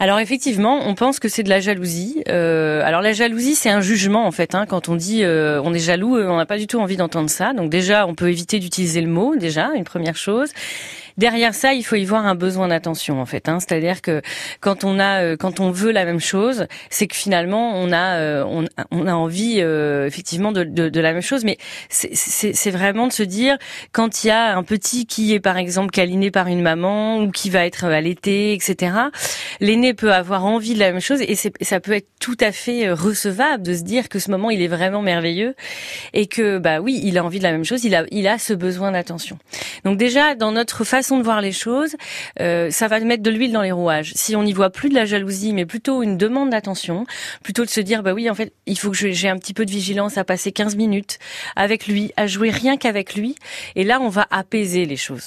Alors effectivement, on pense que c'est de la jalousie. Euh, alors la jalousie, c'est un jugement en fait. Hein. Quand on dit euh, on est jaloux, euh, on n'a pas du tout envie d'entendre ça. Donc déjà, on peut éviter d'utiliser le mot. Déjà, une première chose. Derrière ça, il faut y voir un besoin d'attention en fait. Hein. C'est-à-dire que quand on a, euh, quand on veut la même chose, c'est que finalement on a, euh, on, on, a envie euh, effectivement de, de, de, la même chose. Mais c'est vraiment de se dire quand il y a un petit qui est par exemple câliné par une maman ou qui va être allaité, etc. L'aîné peut avoir envie de la même chose et ça peut être tout à fait recevable de se dire que ce moment il est vraiment merveilleux et que bah oui, il a envie de la même chose. Il a, il a ce besoin d'attention. Donc déjà dans notre de voir les choses, euh, ça va mettre de l'huile dans les rouages. Si on n'y voit plus de la jalousie, mais plutôt une demande d'attention, plutôt de se dire, bah oui, en fait, il faut que j'ai un petit peu de vigilance à passer 15 minutes avec lui, à jouer rien qu'avec lui. Et là, on va apaiser les choses.